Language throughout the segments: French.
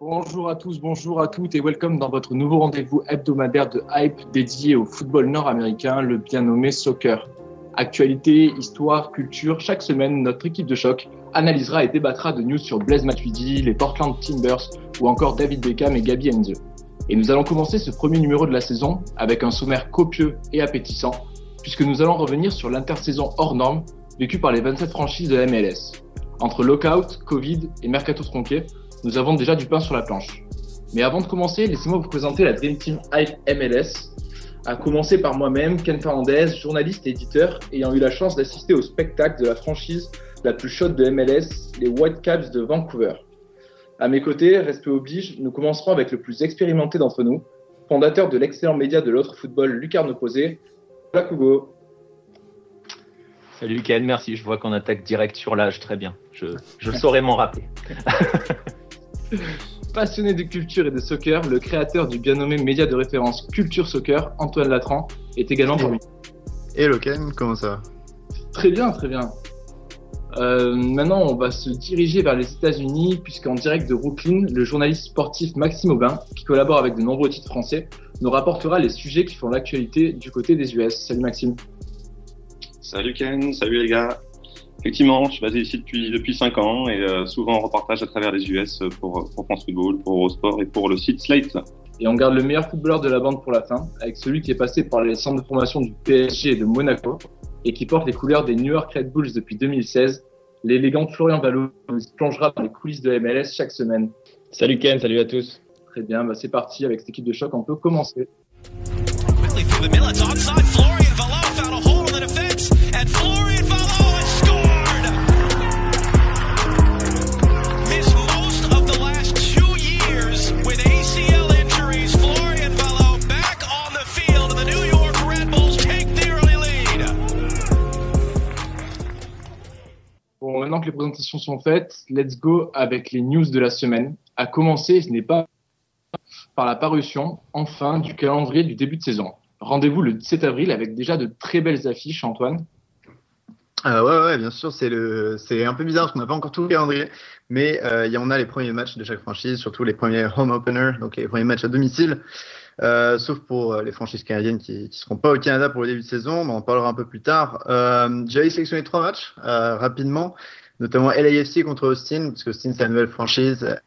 Bonjour à tous, bonjour à toutes et welcome dans votre nouveau rendez-vous hebdomadaire de Hype dédié au football nord-américain, le bien nommé soccer. Actualité, histoire, culture, chaque semaine, notre équipe de choc analysera et débattra de news sur Blaise Matuidi, les Portland Timbers ou encore David Beckham et Gabi Enze. Et nous allons commencer ce premier numéro de la saison avec un sommaire copieux et appétissant, puisque nous allons revenir sur l'intersaison hors norme vécue par les 27 franchises de la MLS. Entre lockout, Covid et mercato tronqué, nous avons déjà du pain sur la planche. Mais avant de commencer, laissez-moi vous présenter la Dream Team Hype MLS, à commencer par moi-même, Ken Fernandez, journaliste et éditeur, ayant eu la chance d'assister au spectacle de la franchise la plus chaude de MLS, les Whitecaps de Vancouver. À mes côtés, respect oblige, nous commencerons avec le plus expérimenté d'entre nous, fondateur de l'excellent média de l'autre football Lucarne Opposé, Black Hugo. Salut Ken, merci. Je vois qu'on attaque direct sur l'âge, très bien. Je, je saurais m'en rappeler. Passionné de culture et de soccer, le créateur du bien nommé média de référence Culture Soccer, Antoine Latran, est également parmi Hello Ken, comment ça va? Très bien, très bien. Euh, maintenant, on va se diriger vers les États-Unis, puisqu'en direct de Brooklyn, le journaliste sportif Maxime Aubin, qui collabore avec de nombreux titres français, nous rapportera les sujets qui font l'actualité du côté des US. Salut Maxime. Salut Ken, salut les gars. Effectivement, je suis basé ici depuis depuis cinq ans et euh, souvent en reportage à travers les US pour, pour France Football, pour Eurosport et pour le site Slate. Et on garde le meilleur footballeur de la bande pour la fin, avec celui qui est passé par les centres de formation du PSG et de Monaco, et qui porte les couleurs des New York Red Bulls depuis 2016. L'élégant Florian Valo nous plongera dans les coulisses de MLS chaque semaine. Salut Ken, salut à tous. Très bien, bah c'est parti avec cette équipe de choc, on peut commencer. Que les présentations sont faites, let's go avec les news de la semaine. À commencer, ce n'est pas par la parution, enfin, du calendrier du début de saison. Rendez-vous le 17 avril avec déjà de très belles affiches, Antoine. euh, Ouais, ouais, bien sûr, c'est le, c'est un peu bizarre parce qu'on n'a pas encore tout le calendrier, mais euh, a les premiers matchs de chaque franchise, surtout les premiers home openers, donc les premiers matchs à domicile. Euh, sauf pour euh, les franchises canadiennes qui ne seront pas au Canada pour le début de saison, mais on en parlera un peu plus tard. Euh, J'avais sélectionné trois matchs euh, rapidement, notamment LAFC contre Austin, parce que Austin c'est la nouvelle franchise.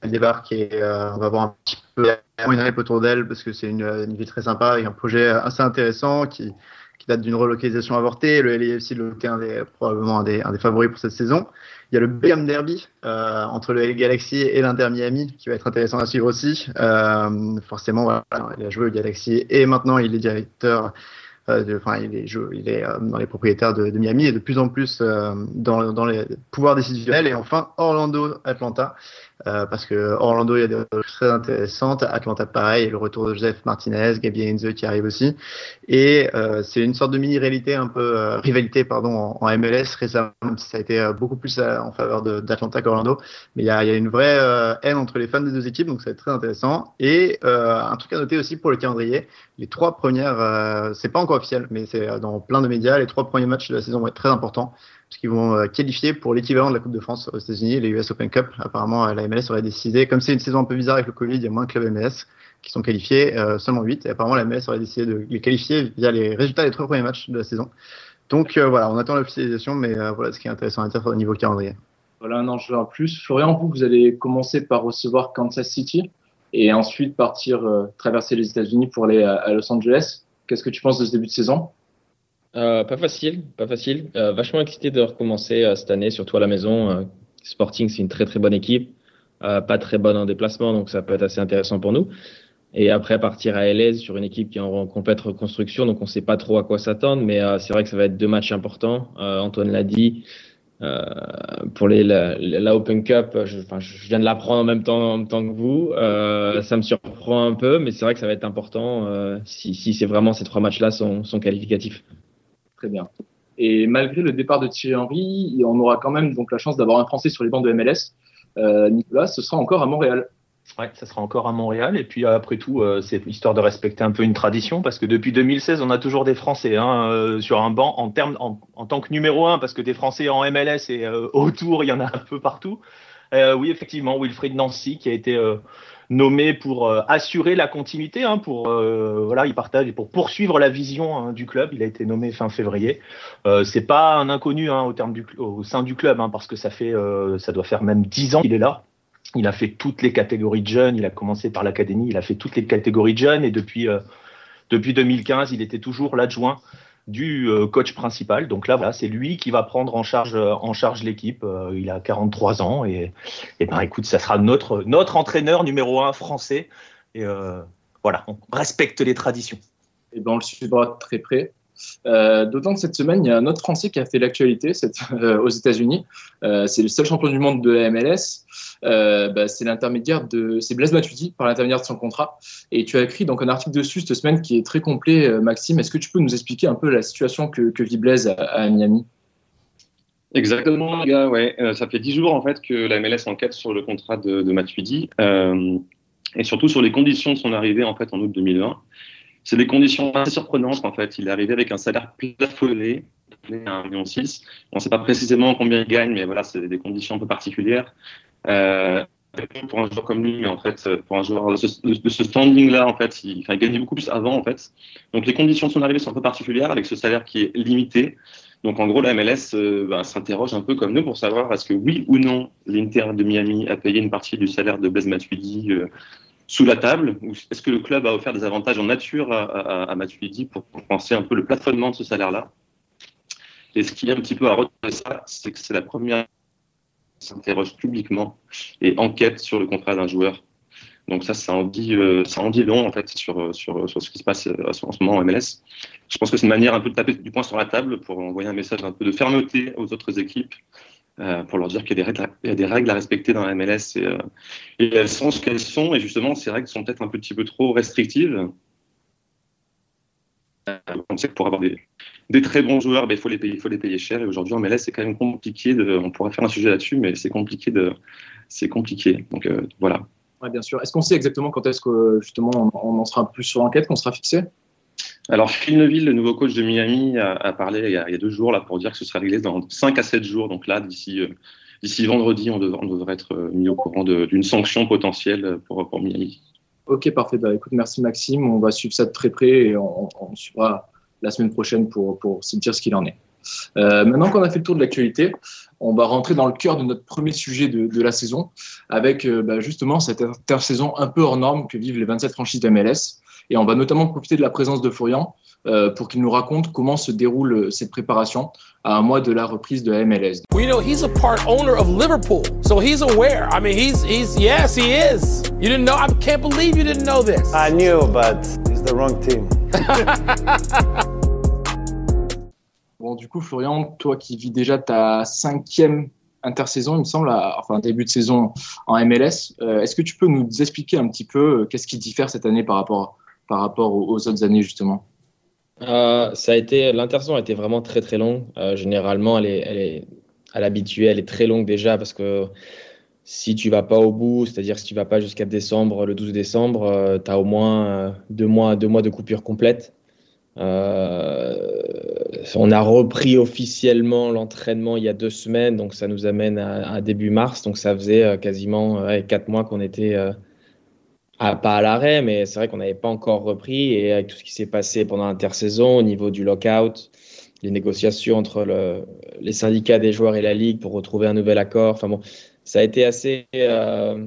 Elle débarque et euh, on va voir un petit peu une hype autour d'elle parce que c'est une, une ville très sympa et un projet assez intéressant qui, qui date d'une relocalisation avortée. Le LAFC est un des, probablement un des, un des favoris pour cette saison. Il y a le Beckham Derby euh, entre le Galaxy et l'Inter Miami qui va être intéressant à suivre aussi. Euh, forcément, voilà, il a joué au Galaxy et maintenant il est directeur. Euh, de, enfin, il est, il est euh, dans les propriétaires de, de, Miami et de plus en plus euh, dans, dans les pouvoirs décisionnels. Et enfin, Orlando, Atlanta, parce que Orlando, il y a des choses très intéressantes. Atlanta, pareil, le retour de Joseph Martinez, Gabi Heinze qui arrive aussi. Et c'est une sorte de mini-réalité, un peu rivalité, pardon, en, MLS récemment, ça a été beaucoup plus en faveur d'Atlanta qu'Orlando. Mais il y a, il y a une vraie haine entre les fans des deux équipes, donc être très intéressant. Et un truc à noter aussi pour le calendrier, les trois premières, c'est pas encore officiel, mais c'est dans plein de médias, les trois premiers matchs de la saison vont être très importants parce qu'ils vont euh, qualifier pour l'équivalent de la Coupe de France aux États-Unis, les US Open Cup. Apparemment, la MLS aurait décidé, comme c'est une saison un peu bizarre avec le Covid, il y a moins de clubs MLS qui sont qualifiés, euh, seulement 8. Et apparemment, la MLS aurait décidé de les qualifier via les résultats des trois premiers matchs de la saison. Donc euh, voilà, on attend l'officialisation, mais euh, voilà ce qui est intéressant à dire au niveau calendrier. Voilà un enjeu en plus. Florian, vous, vous allez commencer par recevoir Kansas City et ensuite partir traverser les États-Unis pour aller à Los Angeles. Qu'est-ce que tu penses de ce début de saison? Euh, pas facile, pas facile. Euh, vachement excité de recommencer euh, cette année, surtout à la maison. Sporting, c'est une très très bonne équipe, pas très bonne en déplacement, donc ça peut être assez intéressant pour nous. Et après partir à LS sur une équipe qui est en complète reconstruction, donc on ne sait pas trop à quoi s'attendre, mais c'est vrai que ça va être deux matchs importants. Antoine l'a dit. Euh, pour les, la, Open Cup, je, je viens de l'apprendre en même temps, en même temps que vous. Euh, ça me surprend un peu, mais c'est vrai que ça va être important euh, si, c'est vraiment ces trois matchs-là sont, qualificatifs. Très bien. Et malgré le départ de Thierry Henry, on aura quand même donc la chance d'avoir un Français sur les bancs de MLS. Nicolas, ce sera encore à Montréal. Ouais, ça sera encore à Montréal. Et puis après tout, euh, c'est histoire de respecter un peu une tradition parce que depuis 2016, on a toujours des Français hein, euh, sur un banc en termes en, en, tant que numéro un parce que des Français en MLS et euh, autour, il y en a un peu partout. Euh, oui, effectivement, Wilfried Nancy qui a été euh, nommé pour assurer la continuité, hein, pour voilà, il partage pour poursuivre la vision hein, du club. Il a été nommé fin février. c'est pas un inconnu hein, au, terme du, au sein du club hein, parce que ça fait, ça doit faire même dix ans qu'il est là. Il a fait toutes les catégories de jeunes. Il a commencé par l'académie. Il a fait toutes les catégories de jeunes. Et depuis, euh, depuis 2015, il était toujours l'adjoint du euh, coach principal. Donc là, voilà, c'est lui qui va prendre en charge, euh, en charge l'équipe. Il a 43 ans. Et, et ben, écoute, ça sera notre, notre entraîneur numéro un français. Et voilà, on respecte les traditions. Et ben, on le suivra très près. Euh, D'autant que cette semaine, il y a un autre Français qui a fait l'actualité euh, aux États-Unis. Euh, c'est le seul champion du monde de la MLS. Bah, c'est l'intermédiaire de, c'est Blaise Matuidi par l'intermédiaire de son contrat. Et tu as écrit donc un article dessus cette semaine qui est très complet, Maxime. Est-ce que tu peux nous expliquer un peu la situation que, vit Blaise à, Miami? Exactement, les ça fait dix jours en fait que la MLS enquête sur le contrat de, de Matuidi et surtout sur les conditions de son arrivée en fait en août 2020. C'est des conditions assez surprenantes en fait. Il est arrivé avec un salaire plafonné, à 1,6 million. On ne sait pas précisément combien il gagne, mais voilà, c'est des conditions un peu particulières. Euh, pour un joueur comme lui, en fait, pour un joueur de ce, standing-là, en fait, il, enfin, il beaucoup plus avant, en fait. Donc les conditions de son arrivée sont un peu particulières, avec ce salaire qui est limité. Donc en gros, la MLS euh, bah, s'interroge un peu comme nous pour savoir est-ce que oui ou non l'Inter de Miami a payé une partie du salaire de Blaise Matuidi euh, sous la table est-ce que le club a offert des avantages en nature à, à, à Matuidi pour compenser un peu le plafonnement de ce salaire-là? Et ce qui est un petit peu à retenir ça, c'est que c'est la première qui s'interroge publiquement et enquête sur le contrat d'un joueur. Donc ça, ça en dit, euh, ça en dit long en fait sur, sur, sur ce qui se passe euh, en ce moment en MLS. Je pense que c'est une manière un peu de taper du poing sur la table pour envoyer un message un peu de fermeté aux autres équipes euh, pour leur dire qu'il y, a des règles à respecter dans la MLS et, euh, elles sont ce qu'elles sont. Et justement, ces règles sont peut-être un petit peu trop restrictives. Euh, on sait que pour avoir des, très bons joueurs, ben, il faut les payer, cher. Et aujourd'hui, en MLS, c'est quand même compliqué. On pourrait faire un sujet là-dessus, mais c'est compliqué c'est compliqué. Donc euh, voilà. Bien sûr. Est-ce qu'on sait exactement quand est-ce que justement on, on en sera plus sur l'enquête, qu'on sera fixé? Alors, Phil Neville, le nouveau coach de Miami, a, parlé il y a, deux jours là, pour dire que ce serait réglé dans 5 à 7 jours. Donc là, d'ici euh, vendredi, on devrait, être euh, mis au courant d'une sanction potentielle pour, Miami. Ok, parfait. Bah, écoute, merci Maxime. On va suivre ça de très près et on, on suivra la semaine prochaine pour, pour se dire ce qu'il en est. Euh, maintenant qu'on a fait le tour de l'actualité, on va rentrer dans le cœur de notre premier sujet de, la saison avec bah, justement cette intersaison un peu hors norme que vivent les 27 franchises de MLS. Et on va notamment profiter de la présence de Florian euh, pour qu'il nous raconte comment se déroule cette préparation à un mois de la reprise de la MLS. We know he's a part owner of Liverpool, so he's aware. I mean, he's he's yes, he is. You didn't know? I can't believe you didn't know this. I knew, but it's the wrong team. bon, du coup, Florian, toi qui vis déjà ta cinquième intersaison, il me semble, à, enfin début de saison en MLS, euh, est-ce que tu peux nous expliquer un petit peu euh, qu'est-ce qui diffère cette année par rapport par rapport aux, autres années justement euh, ça a été l'intersaison a été vraiment très très longue. Euh, généralement, elle est, elle est à l'habitude, elle est très longue déjà parce que si tu vas pas au bout, c'est-à-dire si tu vas pas jusqu'à décembre, le 12 décembre, euh, tu as au moins euh, deux mois, deux mois de coupure complète. Euh, on a repris officiellement l'entraînement il y a deux semaines, donc ça nous amène à, début mars. Donc ça faisait quasiment quatre mois qu'on était à, pas à l'arrêt, mais c'est vrai qu'on n'avait pas encore repris. Et avec tout ce qui s'est passé pendant l'intersaison au niveau du lockout, les négociations entre le, les syndicats des joueurs et la ligue pour retrouver un nouvel accord, enfin bon, ça a été assez, euh,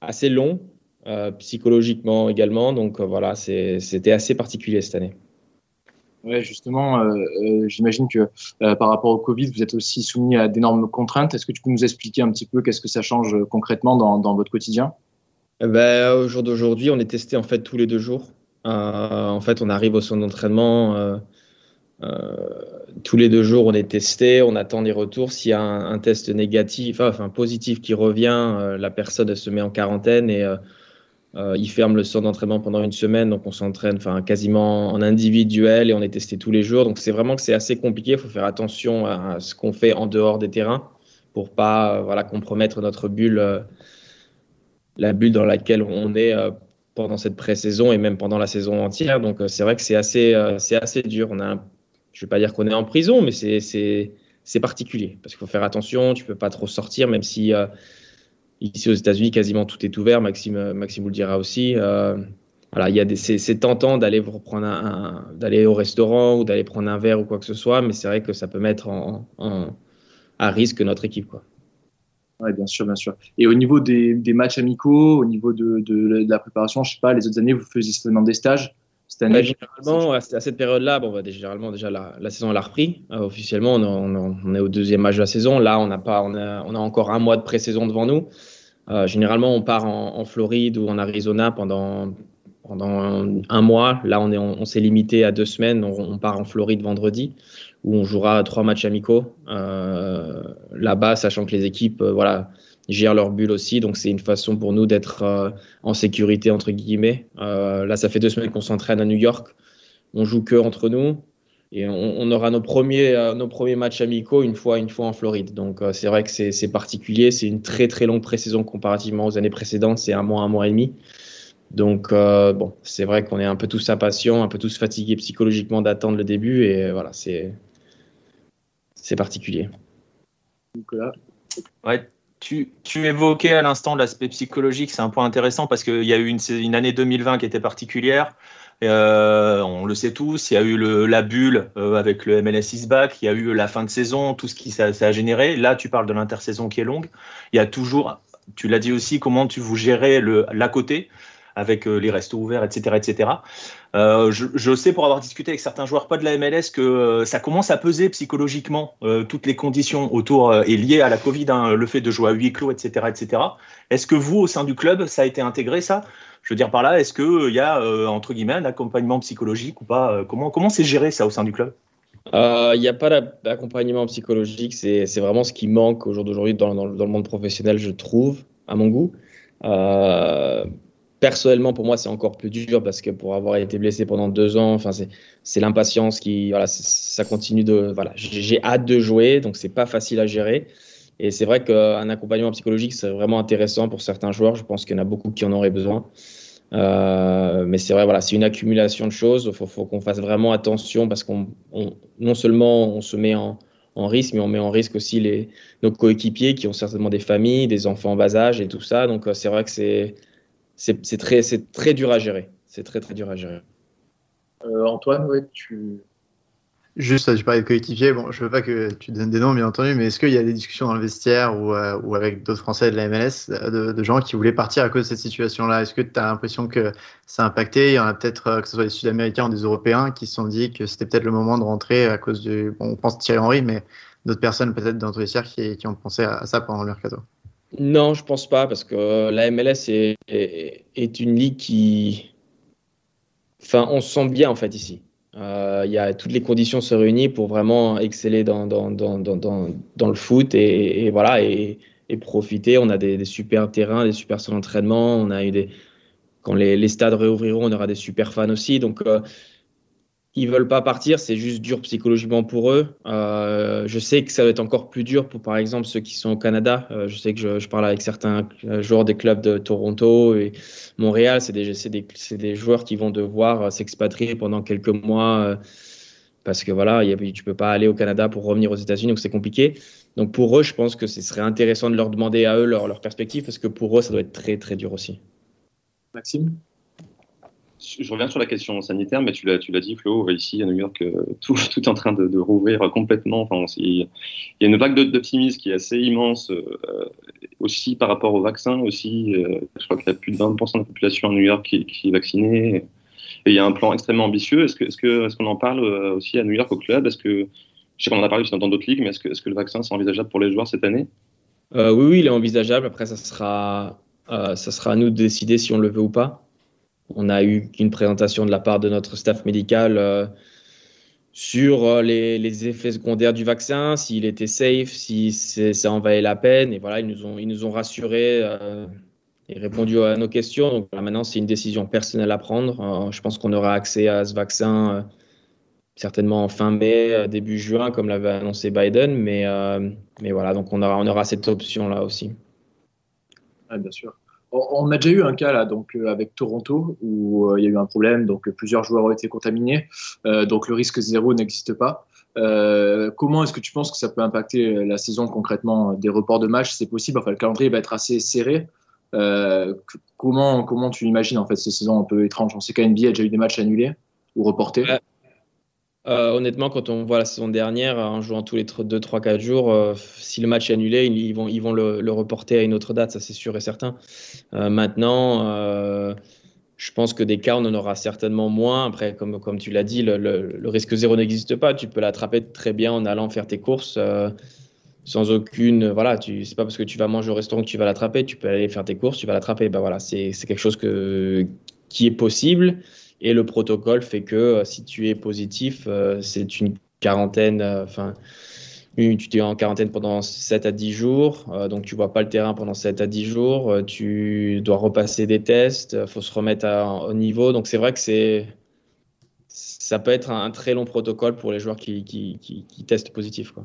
assez long, euh, psychologiquement également. Donc euh, voilà, c'était assez particulier cette année. Ouais, justement, j'imagine que par rapport au Covid, vous êtes aussi soumis à d'énormes contraintes. Est-ce que tu peux nous expliquer un petit peu qu'est-ce que ça change concrètement dans, dans votre quotidien? Ben, au jour d'aujourd'hui, on est testé en fait tous les deux jours. Euh, en fait, on arrive au centre d'entraînement euh, euh, tous les deux jours, on est testé, on attend des retours. S'il y a un, test négatif, enfin positif qui revient, euh, la personne se met en quarantaine et euh, euh, il ferme le centre d'entraînement pendant une semaine. Donc on s'entraîne, quasiment en individuel et on est testé tous les jours. Donc c'est vraiment que c'est assez compliqué. Il faut faire attention à, à ce qu'on fait en dehors des terrains pour pas voilà compromettre notre bulle, la bulle dans laquelle on est euh, pendant cette pré-saison et même pendant la saison entière. Donc euh, c'est vrai que c'est assez, euh, assez dur. Je vais pas dire qu'on est en prison, mais c'est, particulier parce qu'il faut faire attention. Tu peux pas trop sortir, même si ici aux États-Unis quasiment tout est ouvert. Maxime, Maxime vous le dira aussi. Voilà, il y a des, c'est, tentant d'aller reprendre un, un- d'aller au restaurant ou d'aller prendre un verre ou quoi que ce soit, mais c'est vrai que ça peut mettre en- à risque notre équipe, quoi. Oui, bien sûr, bien sûr. Et au niveau des, matchs amicaux, au niveau de, la préparation, je sais pas, les autres années, vous faisiez seulement des stages. Cette année, Ouais, généralement, à cette période-là, bon, bah, généralement, déjà, la, saison elle a repris. Euh, officiellement, on, est au deuxième match de la saison. Là, on, n'a pas, on, a, a encore un mois de pré-saison devant nous. Euh, généralement, on part en, Floride ou en Arizona pendant, un, mois. Là, on, est, on, on s'est limité à deux semaines. On part en Floride vendredi, où on jouera trois matchs amicaux euh, là-bas, sachant que les équipes euh, voilà, gèrent leur bulle aussi. Donc, c'est une façon pour nous d'être euh, en sécurité, entre guillemets. Là, ça fait deux semaines qu'on s'entraîne à New York. On joue que entre nous. Et on, aura nos premiers, matchs amicaux une fois, une fois en Floride. Donc, c'est vrai que c'est particulier. C'est une très, très longue pré-saison comparativement aux années précédentes. C'est un mois, un mois et demi. Donc, bon, c'est vrai qu'on est un peu tous impatients, un peu tous fatigués psychologiquement d'attendre le début. Et voilà, c'est c'est particulier. Nicolas. Ouais, tu, tu évoquais à l'instant l'aspect psychologique, c'est un point intéressant parce qu'il y a eu une, année 2020 qui était particulière. Euh, on le sait tous, il y a eu le, la bulle euh, avec le MLS is back, il y a eu la fin de saison, tout ce qui ça, ça a généré. Là, tu parles de l'intersaison qui est longue. Il y a toujours, tu l'as dit aussi, comment tu vous gérez le l'à côté avec euh, les restos ouverts, etc., etc. Euh, je, sais pour avoir discuté avec certains joueurs pas de la MLS que euh, ça commence à peser psychologiquement toutes les conditions autour et liées à la Covid, hein, le fait de jouer à huis clos, etc., etc. Est-ce que vous, au sein du club, ça a été intégré ça? Je veux dire par là, est-ce qu'il y a entre guillemets un accompagnement psychologique ou pas? Comment comment c'est géré ça au sein du club? Il n'y a pas d'a- d'accompagnement psychologique, c'est vraiment ce qui manque au jour d'aujourd'hui dans, le- monde professionnel, je trouve, à mon goût. Personnellement, pour moi, c'est encore plus dur parce que pour avoir été blessé pendant deux ans, enfin, c'est l'impatience qui, voilà, ça continue de, voilà, j'ai hâte de jouer, donc c'est pas facile à gérer. Et c'est vrai qu'un accompagnement psychologique, c'est vraiment intéressant pour certains joueurs. Je pense qu'il y en a beaucoup qui en auraient besoin. Euh, mais c'est vrai, voilà, c'est une accumulation de choses. Il faut, qu'on fasse vraiment attention parce qu'on on- non seulement on se met en, en risque, mais on met en risque aussi les, nos coéquipiers qui ont certainement des familles, des enfants en bas âge et tout ça. Donc euh, c'est vrai que c'est c'est très, dur à gérer. C'est très très dur à gérer. Euh, Antoine, ouais, tu. Juste, tu parlais de coéquipiers. Bon, je veux pas que tu donnes des noms, bien entendu, mais est-ce qu'il y a des discussions dans le vestiaire ou, euh, ou avec d'autres Français de la MLS euh, de, de gens qui voulaient partir à cause de cette situation-là? Est-ce que tu as l'impression que ça a impacté? Il y en a peut-être, euh, que ce soit des Sud-Américains ou des Européens, qui se sont dit que c'était peut-être le moment de rentrer à cause du. Bon, on pense Thierry Henry, mais d'autres personnes peut-être dans tous les vestiaires qui, qui ont pensé à, à ça pendant le mercato. Non, je pense pas parce que euh, la MLS est, une ligue qui, enfin, on se sent bien en fait ici. Euh, y a toutes les conditions se réunissent pour vraiment exceller dans, le foot et, voilà et, profiter. On a des, des super terrains, des super salles d'entraînement. On a eu des quand les, les stades réouvriront, on aura des super fans aussi. Donc euh, ils veulent pas partir, c'est juste dur psychologiquement pour eux. Euh, je sais que ça va être encore plus dur pour, par exemple, ceux qui sont au Canada. Euh, je sais que je, parle avec certains euh, joueurs des clubs de Toronto et Montréal. C'est des, joueurs qui vont devoir s'expatrier pendant quelques mois parce que voilà, il y a- tu peux pas aller au Canada pour revenir aux États-Unis, donc c'est compliqué. Donc pour eux, je pense que ce serait intéressant de leur demander à eux leur, leur perspective parce que pour eux, ça doit être très très dur aussi. Maxime? Je reviens sur la question sanitaire, mais tu l'as, tu l'as dit, Flo, ici à New York, euh, tout, est en train de, rouvrir complètement. Enfin, il y a une vague d'optimisme qui est assez immense, euh, aussi par rapport au vaccin. Aussi, euh, je crois qu'il y a plus de 20% de la population à New York qui, est vaccinée. Et il y a un plan extrêmement ambitieux. Est-ce que, est-ce qu'on en parle euh, aussi à New York au club? Est-ce que, je sais qu'on en a parlé aussi dans d'autres ligues, mais est-ce que, est-ce que le vaccin c'est envisageable pour les joueurs cette année? Euh, oui, oui, il est envisageable. Après, ça sera, euh, ça sera à nous de décider si on le veut ou pas. On a eu une présentation de la part de notre staff médical euh, sur euh, les, effets secondaires du vaccin, s'il était safe, si ça en valait la peine. Et voilà, ils nous ont, ils nous ont rassurés euh, et répondu à nos questions. Donc voilà, maintenant, c'est une décision personnelle à prendre. Je pense qu'on aura accès à ce vaccin certainement en fin mai, début juin, comme l'avait annoncé Biden. Mais, mais voilà, donc on aura, on aura cette option-là aussi. Ouais, bien sûr. On, a déjà eu un cas là, donc euh, avec Toronto où euh, il y a eu un problème, donc euh, plusieurs joueurs ont été contaminés, Euh, donc le risque zéro n'existe pas. Comment est-ce que tu penses que ça peut impacter la saison concrètement Des reports de matchs, c'est possible. Enfin, le calendrier va être assez serré. Comment comment tu imagines en fait ces saisons un peu étranges? On sait qu'à NBA a déjà eu des matchs annulés ou reportés. Euh, honnêtement, quand on voit la saison dernière, en jouant tous les 2, 3, 4 jours, euh, si le match est annulé, ils, ils vont, ils vont le, le reporter à une autre date, ça c'est sûr et certain. Euh, maintenant, euh, je pense que des cas, on en aura certainement moins. Après, comme, comme tu l'as dit, le, le- le risque zéro n'existe pas. Tu peux l'attraper très bien en allant faire tes courses. euh, sans aucune. Voilà, tu, c'est pas parce que tu vas manger au restaurant que tu vas l'attraper. Tu peux aller faire tes courses, tu vas l'attraper. Ben voilà, c'est, c'est quelque chose que, qui est possible. Et le protocole fait que euh, si tu es positif, euh, c'est une quarantaine, euh, enfin, tu es en quarantaine pendant 7 à 10 jours, euh, donc tu vois pas le terrain pendant 7 à 10 jours, euh, tu dois repasser des tests, il faut se remettre au niveau. Donc c'est vrai que c'est ça peut être un, très long protocole pour les joueurs qui, qui, qui, testent positif. Quoi.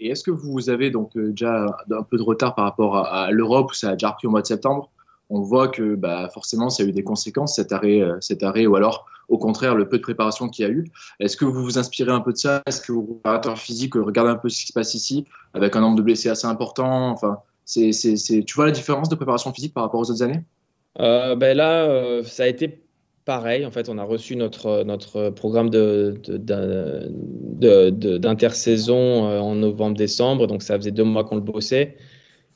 Et est-ce que vous avez donc euh, déjà un peu de retard par rapport à l'Europe où ça a déjà repris au mois de septembre? On voit que bah, forcément ça a eu des conséquences cet arrêt, euh, cet arrêt ou alors au contraire le peu de préparation qu'il y a eu. Est-ce que vous vous inspirez un peu de ça? Est-ce que vos préparateurs physiques regardent un peu ce qui se passe ici avec un nombre de blessés assez important? Enfin, c'est, c'est... tu vois la différence de préparation physique par rapport aux autres années? Euh, ben là, euh, ça a été pareil. En fait, on a reçu notre, notre programme de, de- de- de- d'intersaison euh, en novembre-décembre. Donc, ça faisait deux mois qu'on le bossait.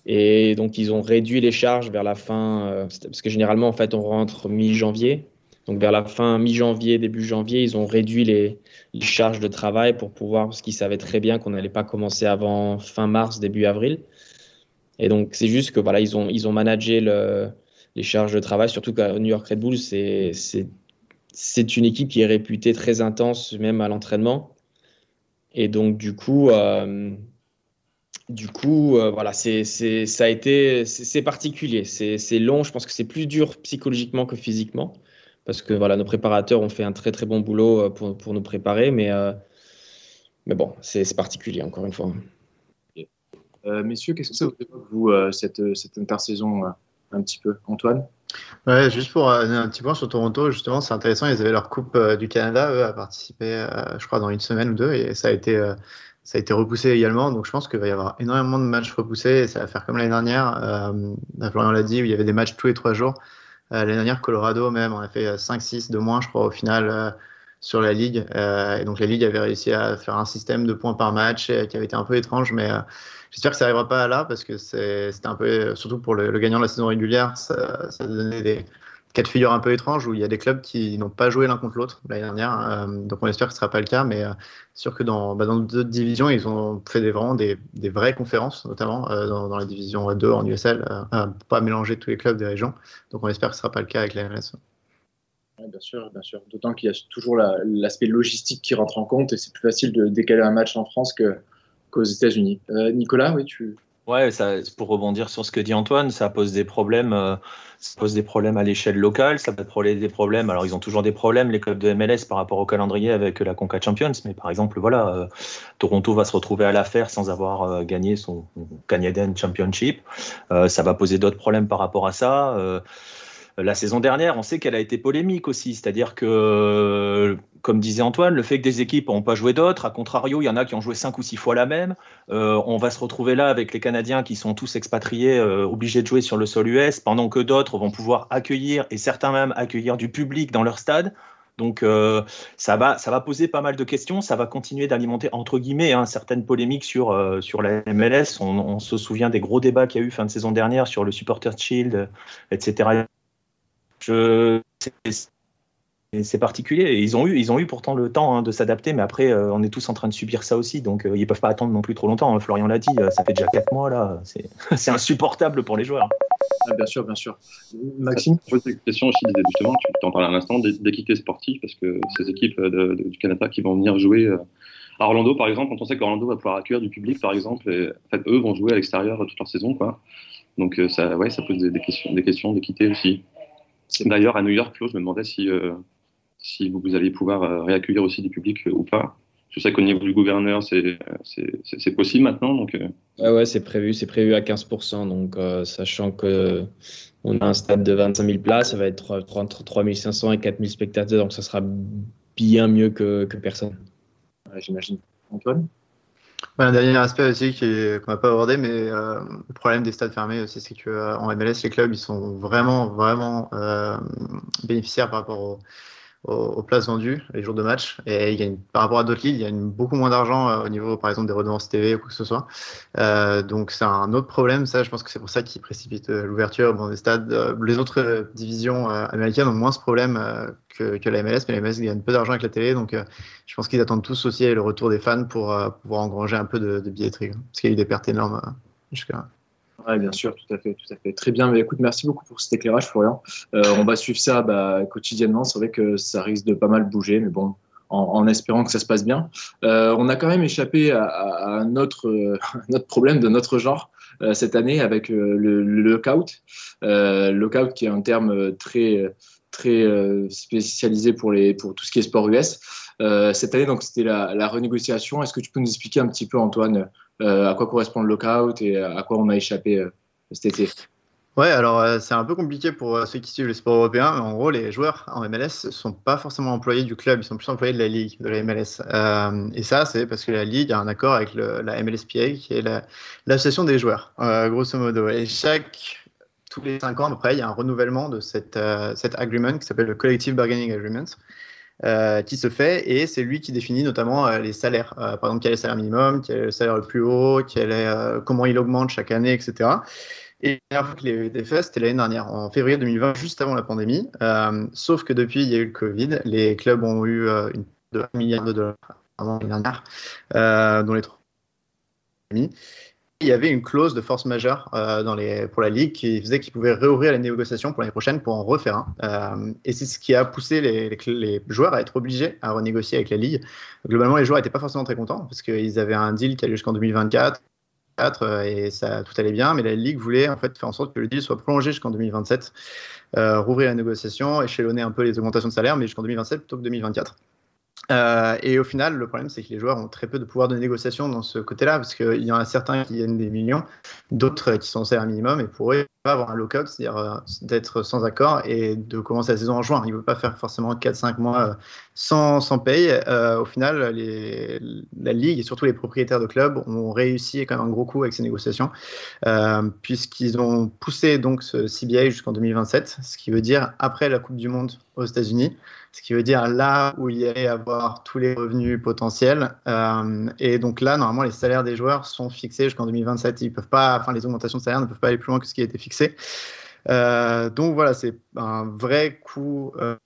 Et donc, ils ont réduit les charges vers la fin. euh, parce que généralement, en fait, on rentre mi-janvier. Donc, vers la fin mi-janvier, début janvier, ils ont réduit les, les charges de travail pour pouvoir. Parce qu'ils savaient très bien qu'on n'allait pas commencer avant fin mars, début avril. Et donc, c'est juste que voilà, ils ont, ils ont managé le, les charges de travail, surtout qu'à New York Red Bull, c'est une équipe qui est réputée très intense, même à l'entraînement. Et donc, du coup, euh, du coup euh, voilà, c'est, c'est, ça a été, c'est, c'est particulier. C'est, c'est long. Je pense que c'est plus dur psychologiquement que physiquement. Parce que voilà, nos préparateurs ont fait un très très bon boulot euh, pour, pour nous préparer. Mais, euh, mais bon, c'est, c'est particulier, encore une fois. Euh, Messieurs, qu'est-ce que ça vous évoque, vous, euh, cette, cette intersaison euh, un petit peu? Antoine? Ouais, juste pour euh, donner un petit point sur Toronto, justement, c'est intéressant. Ils avaient leur Coupe euh, du Canada, eux, à participer, euh, je crois, dans une semaine ou deux, et ça a été, euh, ça a été repoussé également. Donc, je pense qu'il va y avoir énormément de matchs repoussés, et ça va faire comme l'année dernière. Euh, Florian l'a dit, où il y avait des matchs tous les trois jours. Euh, l'année dernière, Colorado même, on a fait 5-6 de moins, je crois, au final, euh, sur la ligue. Euh, et donc, la ligue avait réussi à faire un système de points par match et, qui avait été un peu étrange, mais euh, J'espère que ça n'arrivera pas là parce que c'était un peu, surtout pour le, le, gagnant de la saison régulière, ça, ça donnait des cas de figure un peu étranges où il y a des clubs qui n'ont pas joué l'un contre l'autre l'année dernière. Euh, donc on espère que ce ne sera pas le cas, mais euh, sûr que dans bah, dans d'autres divisions, ils ont fait des, vraiment des, des vraies conférences, notamment euh, dans, dans, la division 2 en USL, pour pas mélanger tous les clubs des régions. Donc on espère que ce ne sera pas le cas avec la bien sûr, bien sûr. D'autant qu'il y a toujours l'aspect la, logistique qui rentre en compte et c'est plus facile de décaler un match en France que aux États-Unis. Euh, Nicolas, oui, tu. Ouais, ça, pour rebondir sur ce que dit Antoine, ça pose des problèmes, euh, ça pose des problèmes à l'échelle locale, ça peut poser des problèmes. Alors ils ont toujours des problèmes les clubs de MLS par rapport au calendrier avec la Conca Champions, mais par exemple voilà, euh, Toronto va se retrouver à l'affaire sans avoir euh, gagné son Canadian Championship. Ça va poser d'autres problèmes par rapport à ça. La saison dernière, on sait qu'elle a été polémique aussi, c'est-à-dire que, comme disait Antoine, le fait que des équipes n'ont pas joué d'autres, à contrario, il y en a qui ont joué cinq ou six fois la même. Euh, on va se retrouver là avec les Canadiens qui sont tous expatriés, euh, obligés de jouer sur le sol US, pendant que d'autres vont pouvoir accueillir, et certains même accueillir du public dans leur stade. Donc euh, ça, va, ça va poser pas mal de questions, ça va continuer d'alimenter entre guillemets hein, certaines polémiques sur, sur la MLS. On, se souvient des gros débats qu'il y a eu fin de saison dernière sur le Supporters Shield, etc. Je, c'est particulier. Et ils ont eu, ils ont eu pourtant le temps hein, de s'adapter, mais après, euh, on est tous en train de subir ça aussi, donc euh, ils peuvent pas attendre non plus trop longtemps. hein. Florian l'a dit, euh, ça fait déjà quatre mois là, c'est insupportable pour les joueurs. Ah, bien sûr, bien sûr. Maxime Je pose une question aussi, justement, tu t'en parlais à l'instant, d'é- d'équité sportive, parce que ces équipes de- de- du Canada qui vont venir jouer euh, à Orlando, par exemple, quand on sait qu'Orlando va pouvoir accueillir du public, par exemple, et, en fait, eux vont jouer à l'extérieur toute leur saison, quoi. Donc euh, ça, ouais, ça pose des, des questions, des questions d'équité aussi. D'ailleurs, à New York, Flo, je me demandais si, euh, si vous, vous alliez pouvoir euh, réaccueillir aussi du public euh, ou pas. Je sais qu'au niveau du gouverneur, c'est possible maintenant, donc euh, Ouais, ouais, c'est prévu, c'est prévu à 15%. Donc, euh, sachant que on a un stade de 25 000 places, ça va être entre 3 500 et 4 000 spectateurs, donc ça sera bien mieux que, que personne. Ouais, J'imagine. Antoine? Un dernier aspect aussi qu'on n'a pas abordé, mais euh, le problème des stades fermés aussi, c'est qu'en MLS, les clubs, ils sont vraiment, vraiment euh, bénéficiaires par rapport au- aux, aux places vendues les jours de match. Et il y par rapport à d'autres ligues, il y a beaucoup moins d'argent euh, au niveau, par exemple, des redevances TV ou quoi que ce soit. Euh, donc c'est un autre problème. Ça, je pense que c'est pour ça qu'ils précipitent euh, l'ouverture des stades. Les autres divisions américaines ont moins ce problème que, que la MLS, mais la MLS gagne peu d'argent avec la télé. Donc je pense qu'ils attendent tous aussi le retour des fans pour pouvoir engranger un peu de, de billetterie. Parce qu'il y a eu des pertes énormes jusqu'à. Oui, bien sûr, tout à fait, tout à fait. Très bien, mais écoute, merci beaucoup pour cet éclairage, Florian. Euh, on va suivre ça bah, quotidiennement. C'est vrai que ça risque de pas mal bouger, mais bon, en, espérant que ça se passe bien. Euh, on a quand même échappé à, un, autre, euh, un autre problème de notre genre cette année avec le, le lockout. Lockout qui est un terme très, très spécialisé pour, les, pour tout ce qui est sport US. Cette année, donc, c'était la, renégociation. Est-ce que tu peux nous expliquer un petit peu, Antoine, à quoi correspond le lockout et à quoi on a échappé euh, cet été Ouais, alors euh, c'est un peu compliqué pour euh, ceux qui suivent les sports européens, mais en gros, les joueurs en MLS ne sont pas forcément employés du club, ils sont plus employés de la ligue, de la MLS. Euh, et ça, c'est parce que la ligue a un accord avec le, la MLSPA, qui est la- l'association des joueurs, euh, grosso modo. Et chaque, tous les cinq ans, après, il y a un renouvellement de euh, cet agreement qui s'appelle le Collective Bargaining Agreement. Euh, qui se fait et c'est lui qui définit notamment euh, les salaires. Euh, par exemple, quel est le salaire minimum, quel est le salaire le plus haut, comment il augmente chaque année, etc. Et la dernière fois que les été c'était l'année dernière, en février 2020, juste avant la pandémie. Sauf que depuis, il y a eu le Covid. Les clubs ont eu une, de 1 milliard de dollars avant l'année dernière, dont les trois il y avait une clause de force majeure euh, dans les, pour la Ligue qui faisait qu'ils pouvaient réouvrir les négociations pour l'année prochaine pour en refaire un. Euh, et c'est ce qui a poussé les, les, les joueurs à être obligés à renégocier avec la Ligue. Globalement, les joueurs n'étaient pas forcément très contents parce qu'ils avaient un deal qui allait jusqu'en 2024 euh, et ça tout allait bien, mais la Ligue voulait en fait faire en sorte que le deal soit prolongé jusqu'en 2027, euh, rouvrir la négociation, échelonner un peu les augmentations de salaire, mais jusqu'en 2027 plutôt que 2024. Euh, et au final, le problème, c'est que les joueurs ont très peu de pouvoir de négociation dans ce côté-là, parce qu'il y en a certains qui gagnent des millions, d'autres qui sont au salaire minimum, et pour eux, avoir un lockout, c'est-à-dire euh, d'être sans accord et de commencer la saison en juin. Ils ne veulent pas faire forcément 4-5 mois euh, sans, sans paye. Euh, au final, la Ligue et surtout les propriétaires de clubs ont réussi quand même un gros coup avec ces négociations, puisqu'ils ont poussé donc ce CBA jusqu'en 2027, ce qui veut dire après la Coupe du Monde aux États-Unis, ce qui veut dire là où il y allait avoir tous les revenus potentiels. Et donc là, normalement, les salaires des joueurs sont fixés jusqu'en 2027. Ils peuvent pas, enfin, les augmentations de salaire ne peuvent pas aller plus loin que ce qui a été fixé. Euh, donc voilà, c'est un vrai coup euh,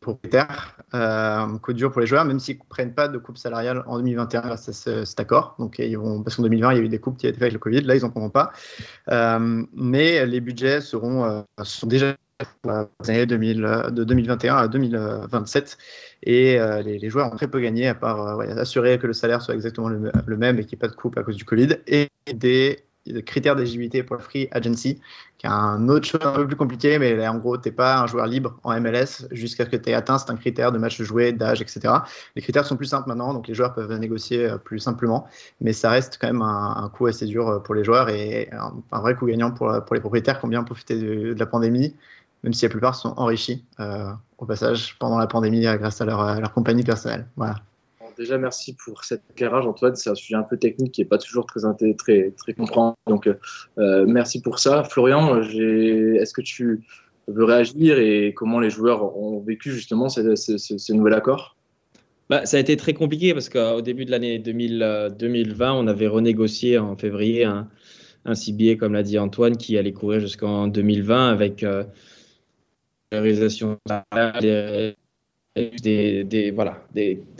propriétaire, euh, un coup dur pour les joueurs, même s'ils ne prennent pas de coupe salariale en 2021 grâce à ce, cet accord. Donc ils vont, parce qu'en 2020, il y a eu des coupes qui été faites avec le Covid, là, ils n'en prendront pas. Mais les budgets seront, sont déjà pour les années 2000, de 2021 à 2027 et les, joueurs ont très peu gagné à part assurer que le salaire soit exactement le, le même et qu'il n'y ait pas de coupe à cause du Covid et des, des critères d'éligibilité pour le free agency qui est un autre chose un peu plus compliqué mais en gros tu n'es pas un joueur libre en MLS jusqu'à ce que tu aies atteint un critère de match joué d'âge etc les critères sont plus simples maintenant donc les joueurs peuvent négocier euh, plus simplement mais ça reste quand même un, un coup assez dur pour les joueurs et un, vrai coup gagnant pour, les propriétaires qui ont bien profité de, de la pandémie même si la plupart sont enrichis euh, au passage pendant la pandémie grâce à leur, leur compagnie personnelle. Voilà. Déjà, merci pour cet éclairage, Antoine. C'est un sujet un peu technique qui n'est pas toujours très, très, très compréhensible. Donc, euh, merci pour ça. Florian, est-ce que tu veux réagir et comment les joueurs ont vécu justement ce, nouvel accord? Bah, ça a été très compliqué parce qu'au début de l'année 2020, on avait renégocié en février un, un comme l'a dit Antoine, qui allait courir jusqu'en 2020 avec euh, réalisation des,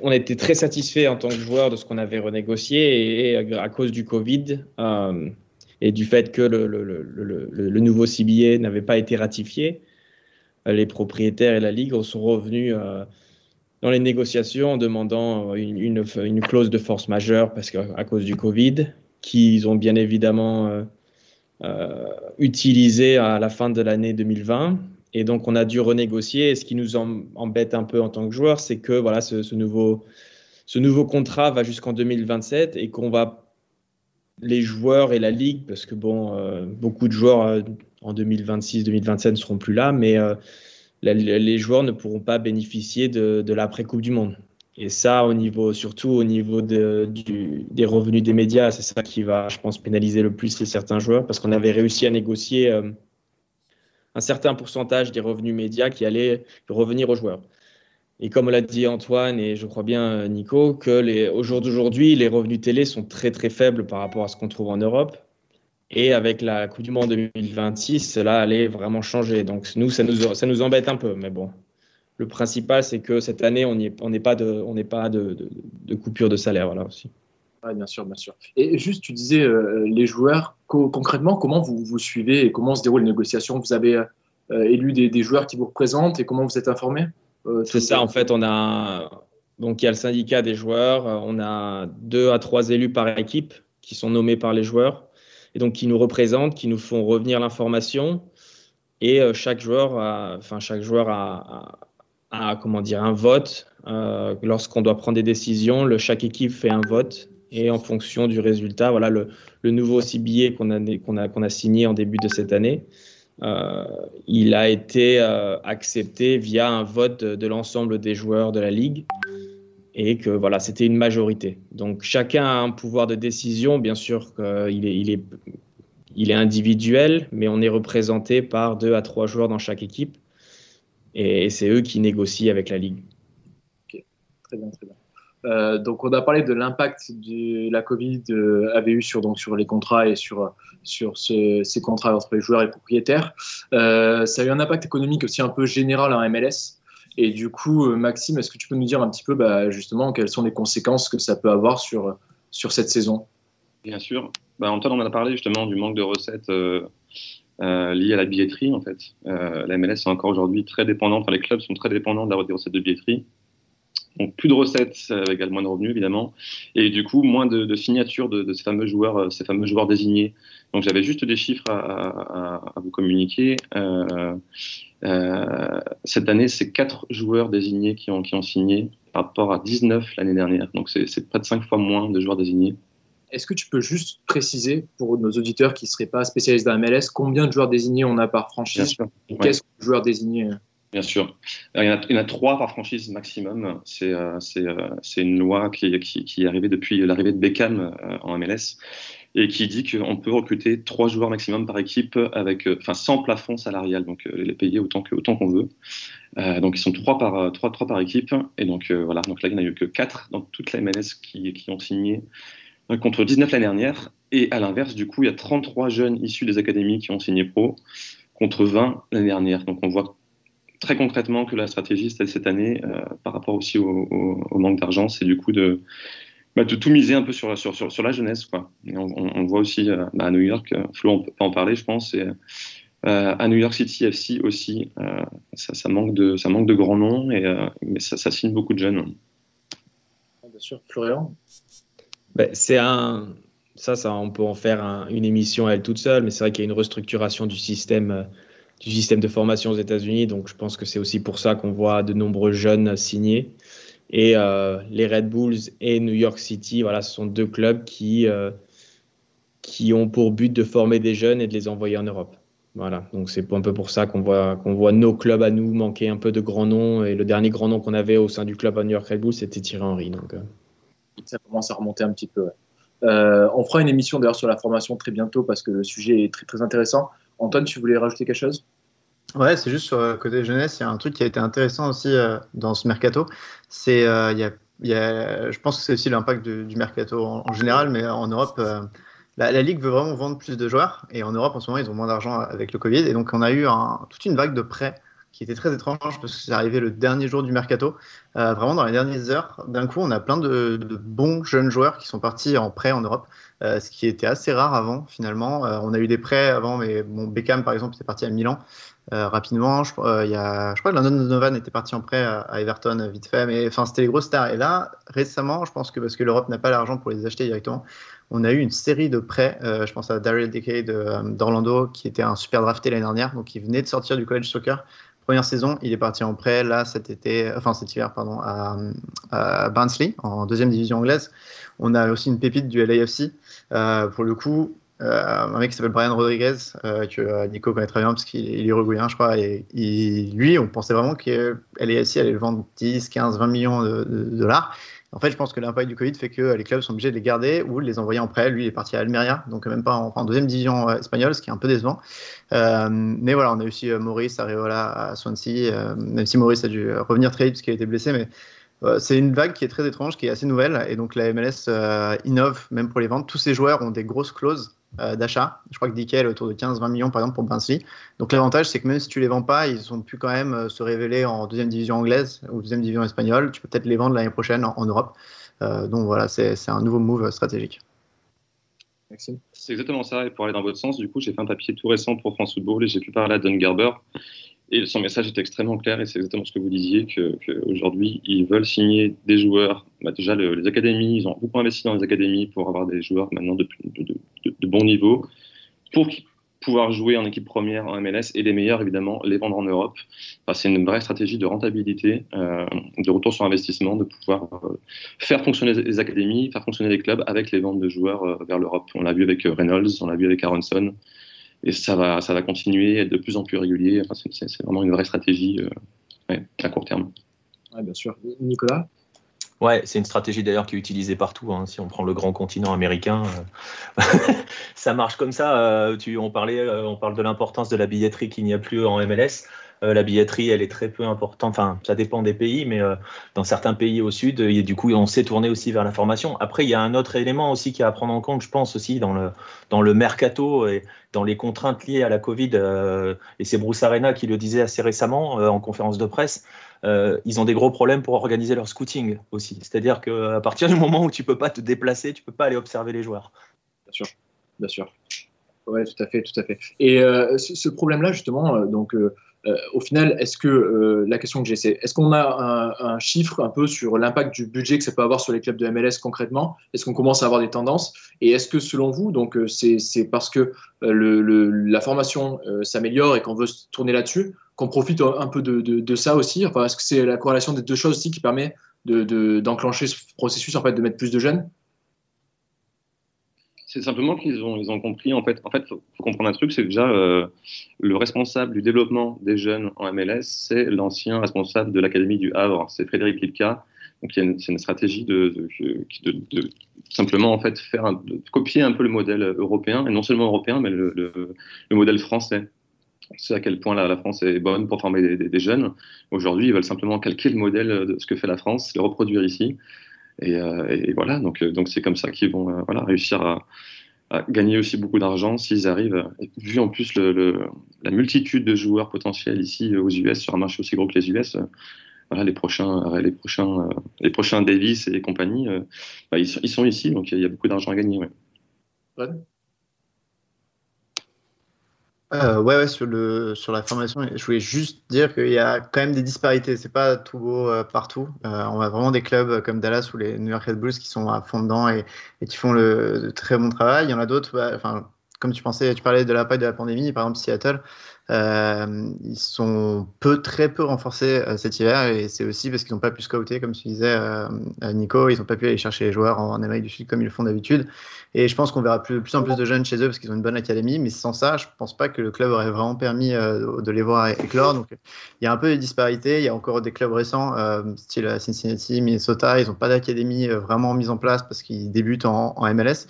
on était très satisfait en tant que joueur de ce qu'on avait renégocié et, à cause du Covid euh, et du fait que le, nouveau CBA n'avait pas été ratifié, les propriétaires et la ligue sont revenus euh, dans les négociations en demandant une, clause de force majeure parce qu'à cause du Covid, qu'ils ont bien évidemment euh, euh, utilisé à la fin de l'année 2020. Et donc, on a dû renégocier. Et ce qui nous embête un peu en tant que joueur, c'est que voilà, ce, nouveau, contrat va jusqu'en 2027 et qu'on va les joueurs et la ligue, parce que bon, euh, beaucoup de joueurs euh, en 2026-2027 ne seront plus là, mais euh, les joueurs ne pourront pas bénéficier de, de l'après Coupe du Monde. Et ça, surtout au niveau des revenus des médias, c'est ça qui va, je pense, pénaliser le plus certains joueurs, parce qu'on avait réussi à négocier un certain pourcentage des revenus médias qui allaient revenir aux joueurs. Et comme l'a dit Antoine et je crois bien Nico, que les, au jour d'aujourd'hui, les revenus télé sont très très faibles par rapport à ce qu'on trouve en Europe. Et avec la Coupe du Monde 2026, cela allait vraiment changer. Donc nous, ça nous, ça nous embête un peu, mais bon. Le principal, c'est que cette année, on n'est pas, de, on pas de, de, de, coupure de salaire, voilà aussi. Ouais, bien sûr, bien sûr. Et juste, tu disais, euh, les joueurs, co concrètement, comment vous, vous suivez et comment se déroulent les négociations? Vous avez euh, élu des, des, joueurs qui vous représentent et comment vous êtes informé euh, C'est ça, en fait, on a donc il y a le syndicat des joueurs, on a deux à trois élus par équipe qui sont nommés par les joueurs et donc qui nous représentent, qui nous font revenir l'information. Et euh, chaque joueur, a, enfin chaque joueur a, a, a, comment dire un vote euh, lorsqu'on doit prendre des décisions. Le, chaque équipe fait un vote et en fonction du résultat, voilà le, nouveau CBA qu'on a, signé en début de cette année. Euh, il a été euh, accepté via un vote de, l'ensemble des joueurs de la ligue et que voilà, c'était une majorité. Donc chacun a un pouvoir de décision, bien sûr qu'il il est, il est individuel, mais on est représenté par deux à trois joueurs dans chaque équipe, et c'est eux qui négocient avec la ligue. Okay. Très bien, très bien. Euh, donc on a parlé de l'impact de la Covid euh, avait eu sur donc sur les contrats et sur sur ce, ces contrats entre les joueurs et les propriétaires. Euh, ça a eu un impact économique aussi un peu général en MLS. Et du coup, Maxime, est-ce que tu peux nous dire un petit peu bah, justement quelles sont les conséquences que ça peut avoir sur, sur cette saison? Bien sûr. Bah, Antoine, on en a parlé justement du manque de recettes liées à la billetterie. En fait. La MLS est encore aujourd'hui très dépendante, enfin, les clubs sont très dépendants des recettes de billetterie. Donc plus de recettes égale moins de revenus évidemment, et du coup moins de, de signatures de, de, ces fameux joueurs, ces fameux joueurs désignés. Donc j'avais juste des chiffres à, à, à vous communiquer. Euh, euh, cette année, c'est quatre joueurs désignés qui ont, qui ont signé par rapport à 19 l'année dernière. Donc c'est près de cinq fois moins de joueurs désignés. Est-ce que tu peux juste préciser pour nos auditeurs qui ne seraient pas spécialistes la MLS combien de joueurs désignés on a par franchise? Ouais. Qu'est-ce que joueurs désignés Bien sûr. Il y, en a, il y en a trois par franchise maximum. C'est euh, une loi qui, est arrivée depuis l'arrivée de Beckham euh, en MLS et qui dit qu'on peut recruter trois joueurs maximum par équipe avec, enfin, sans plafond salarial, donc les payer autant qu'on veut. Euh, donc ils sont trois par équipe et donc euh, voilà. Donc là il n'y en a eu que quatre dans toute la MLS qui, qui ont signé contre 19 l'année dernière. Et à l'inverse, du coup, il y a 33 jeunes issus des académies qui ont signé pro contre 20 l'année dernière. Donc on voit très concrètement que la stratégie cette année, euh, par rapport aussi au, au, au manque d'argent, c'est du coup de, bah, de tout miser un peu sur, sur, sur, sur la jeunesse. Quoi. Et on, on, on voit aussi euh, bah, à New York, Flo, on peut pas en parler, je pense, et, euh, à New York City FC aussi, ça, ça, manque de, ça manque de grands noms, et, mais ça, ça signe beaucoup de jeunes. Bien sûr, Florian? Ben, C'est un. Ça, ça, on peut en faire un, une émission à elle toute seule, mais c'est vrai qu'il y a une restructuration du système du système de formation aux États-Unis. Donc, je pense que c'est aussi pour ça qu'on voit de nombreux jeunes signés. Et euh, les Red Bulls et New York City, voilà, ce sont deux clubs qui, euh, qui ont pour but de former des jeunes et de les envoyer en Europe. Voilà, donc c'est un peu pour ça qu'on voit, qu'on voit nos clubs à nous manquer un peu de grands noms. Et le dernier grand nom qu'on avait au sein du club à New York Red Bulls, c'était Thierry Henry. Donc, euh... Ça commence à remonter un petit peu. On fera une émission d'ailleurs sur la formation très bientôt parce que le sujet est très, très intéressant. Antoine, tu voulais rajouter quelque chose? Ouais, c'est juste sur le côté jeunesse, il y a un truc qui a été intéressant aussi euh, dans ce mercato. C'est, euh, il, y a, je pense que c'est aussi l'impact du, mercato en, général, mais en Europe, euh, la, ligue veut vraiment vendre plus de joueurs. Et en Europe en ce moment ils ont moins d'argent avec le Covid. Et donc on a eu toute une vague de prêts qui était très étrange parce que c'est arrivé le dernier jour du mercato. Euh, vraiment, dans les dernières heures, d'un coup, on a plein de, bons jeunes joueurs qui sont partis en prêt en Europe, euh, ce qui était assez rare avant, finalement. Euh, on a eu des prêts avant, mais bon, Beckham, par exemple, était parti à Milan. Rapidement. Je, y a, je crois que Landon Donovan était parti en prêt à, Everton vite fait, mais enfin c'était les grosses stars. Et là, récemment, je pense que parce que l'Europe n'a pas l'argent pour les acheter directement, on a eu une série de prêts. Je pense à Daryl Dicey d'Orlando, qui était un super drafté l'année dernière, donc il venait de sortir du college soccer. Première saison, il est parti en prêt là cet été, enfin cet hiver pardon, à, à Barnsley en deuxième division anglaise. On a aussi une pépite du LAFC. Euh, pour le coup, euh, un mec qui s'appelle Brian Rodriguez, euh, que Nico connaît très bien parce qu'il est uruguayen, je crois. Et lui, on pensait vraiment que LAFC allait le vendre 10, 15, 20 millions de dollars. En fait, je pense que l'impact du Covid fait que les clubs sont obligés de les garder ou de les envoyer en prêt. Lui, il est parti à Almeria, donc même pas en, deuxième division espagnole, ce qui est un peu décevant. Euh, mais voilà, on a aussi Maurice Areola à Swansea, même si Maurice a dû revenir très vite parce qu'il a été blessé, mais c'est une vague qui est très étrange, qui est assez nouvelle, et donc la MLS euh, innove même pour les ventes. Tous ces joueurs ont des grosses clauses euh, d'achat. Je crois que DK est autour de 15-20 millions par exemple pour Barnsley. Donc l'avantage, c'est que même si tu les vends pas, ils ont pu quand même euh, se révéler en deuxième division anglaise ou deuxième division espagnole. Tu peux peut-être les vendre l'année prochaine en, en Europe. Euh, donc voilà, c'est un nouveau move stratégique. C'est exactement ça. Et pour aller dans votre sens, du coup, j'ai fait un papier tout récent pour France Football et j'ai pu parler à Don Garber. Et son message est extrêmement clair et c'est exactement ce que vous disiez, qu'aujourd'hui, ils veulent signer des joueurs. Bah déjà, le, les académies, ils ont beaucoup investi dans les académies pour avoir des joueurs maintenant de, de, de, bon niveau, pour pouvoir jouer en équipe première en MLS et les meilleurs, évidemment, les vendre en Europe. C'est une vraie stratégie de rentabilité, euh, de retour sur investissement, de pouvoir euh, faire fonctionner les académies, faire fonctionner les clubs avec les ventes de joueurs euh, vers l'Europe. On l'a vu avec Reynolds, on l'a vu avec Aronson et ça va, ça va continuer à être de plus en plus régulier. Enfin, c'est vraiment une vraie stratégie euh, ouais, à court terme. Ouais, bien sûr. Nicolas? Ouais, c'est une stratégie d'ailleurs qui est utilisée partout. Hein. Si on prend le grand continent américain, euh... ça marche comme ça. Euh, tu, on, parlait, euh, on parle de l'importance de la billetterie qu'il n'y a plus en MLS. Euh, la billetterie, elle est très peu importante. Enfin, ça dépend des pays, mais euh, dans certains pays au sud, et du coup, on s'est tourné aussi vers la formation. Après, il y a un autre élément aussi qui à prendre en compte, je pense aussi dans le dans le mercato et dans les contraintes liées à la Covid. Euh, et c'est Bruce Arena qui le disait assez récemment en conférence de presse. ils ont des gros problèmes pour organiser leur scouting aussi. C'est-à-dire qu'à partir du moment où tu peux pas te déplacer, tu peux pas aller observer les joueurs. Bien sûr, bien sûr. Ouais, tout à fait, tout à fait. Et ce, problème-là, justement, donc, au final, est-ce que la question que j'ai, c'est est-ce qu'on a un, chiffre un peu sur l'impact du budget que ça peut avoir sur les clubs de MLS concrètement? Est-ce qu'on commence à avoir des tendances? Et est-ce que, selon vous, donc, c'est parce que le, la formation s'améliore et qu'on veut se tourner là-dessus, qu'on profite un peu de, de, de ça aussi? Enfin, est-ce que c'est la corrélation des deux choses aussi qui permet d'enclencher de, ce processus en fait, de mettre plus de jeunes? C'est simplement qu'ils ont, compris, en fait, en fait, faut, comprendre un truc, c'est déjà euh, le responsable du développement des jeunes en MLS, c'est l'ancien responsable de l'académie du Havre, c'est Frédéric Lipka. Donc c'est une, stratégie de, simplement en fait faire copier un peu le modèle européen et non seulement européen, mais le, le, le modèle français. C'est à quel point la, France est bonne pour former des, des, des jeunes. Aujourd'hui, ils veulent simplement calquer le modèle de ce que fait la France, le reproduire ici. Et, euh, et, voilà, donc donc c'est comme ça qu'ils vont euh, voilà réussir à, gagner aussi beaucoup d'argent s'ils arrivent. Vu en plus le, la multitude de joueurs potentiels ici aux US sur un marché aussi gros que les US, voilà les prochains les prochains les prochains Davis et compagnie, bah, ils, sont, ici, donc il y a beaucoup d'argent à gagner. Euh, ouais, ouais, sur, le, sur la formation, je voulais juste dire qu'il y a quand même des disparités. C'est pas tout beau euh, partout. Euh, on a vraiment des clubs comme Dallas ou les New York Red Bulls qui sont à fond dedans et, et qui font le de très bon travail. Il y en a d'autres, bah, comme tu pensais, tu parlais de l'impact de la pandémie, par exemple Seattle. Euh, ils sont peu, très peu renforcés euh, cet hiver et c'est aussi parce qu'ils n'ont pas pu scouter, comme tu disais, euh, Nico. Ils n'ont pas pu aller chercher les joueurs en, Amérique du Sud comme ils le font d'habitude. Et je pense qu'on verra plus, plus, en plus de jeunes chez eux parce qu'ils ont une bonne académie. Mais sans ça, je pense pas que le club aurait vraiment permis euh, de les voir éclore. Donc il y a un peu de disparités. Il y a encore des clubs récents, style Cincinnati, Minnesota. Ils n'ont pas d'académie vraiment mise en place parce qu'ils débutent en, en MLS.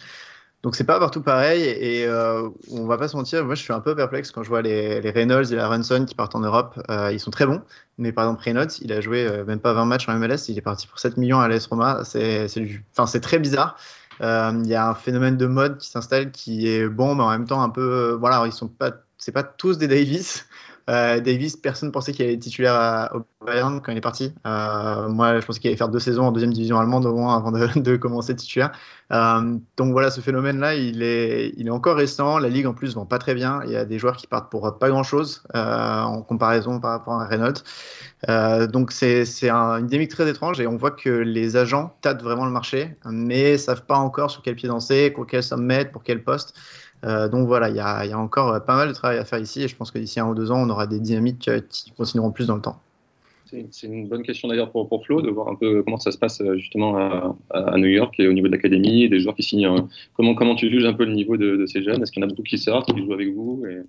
Donc c'est pas partout pareil et euh, on va pas se mentir, moi je suis un peu perplexe quand je vois les, les Reynolds et la Ranson qui partent en Europe. Euh, ils sont très bons, mais par exemple Reynolds, il a joué euh, même pas 20 matchs en MLS, il est parti pour 7 millions à l'AS Roma. C'est très bizarre. Euh, il y a un phénomène de mode qui s'installe qui est bon, mais en même temps un peu voilà, ils sont pas c'est pas tous des Davis. Euh, Davis, personne pensait qu'il allait être titulaire au Bayern quand il est parti. Euh, moi, je pensais qu'il allait faire deux saisons en deuxième division allemande au moins avant de, commencer titulaire. Euh, donc voilà, ce phénomène-là, il est, encore récent. La ligue en plus vend pas très bien. Il y a des joueurs qui partent pour pas grand-chose en comparaison par rapport à. Euh, donc c'est un, une dynamique très étrange et on voit que les agents tâtent vraiment le marché, mais savent pas encore sur quel pied danser, pour quelle somme mettre, pour quel poste. Euh, donc voilà, il y a, y a, encore pas mal de travail à faire ici et je pense que d'ici un ou deux ans, on aura des dynamiques qui continueront plus dans le temps. C'est une bonne question d'ailleurs pour, pour Flo, de voir un peu comment ça se passe justement à, à New York et au niveau de l'académie, des joueurs qui signent. Comment, comment tu juges un peu le niveau de, de ces jeunes? Est-ce qu'il y en a beaucoup qui sortent, qui jouent avec vous et...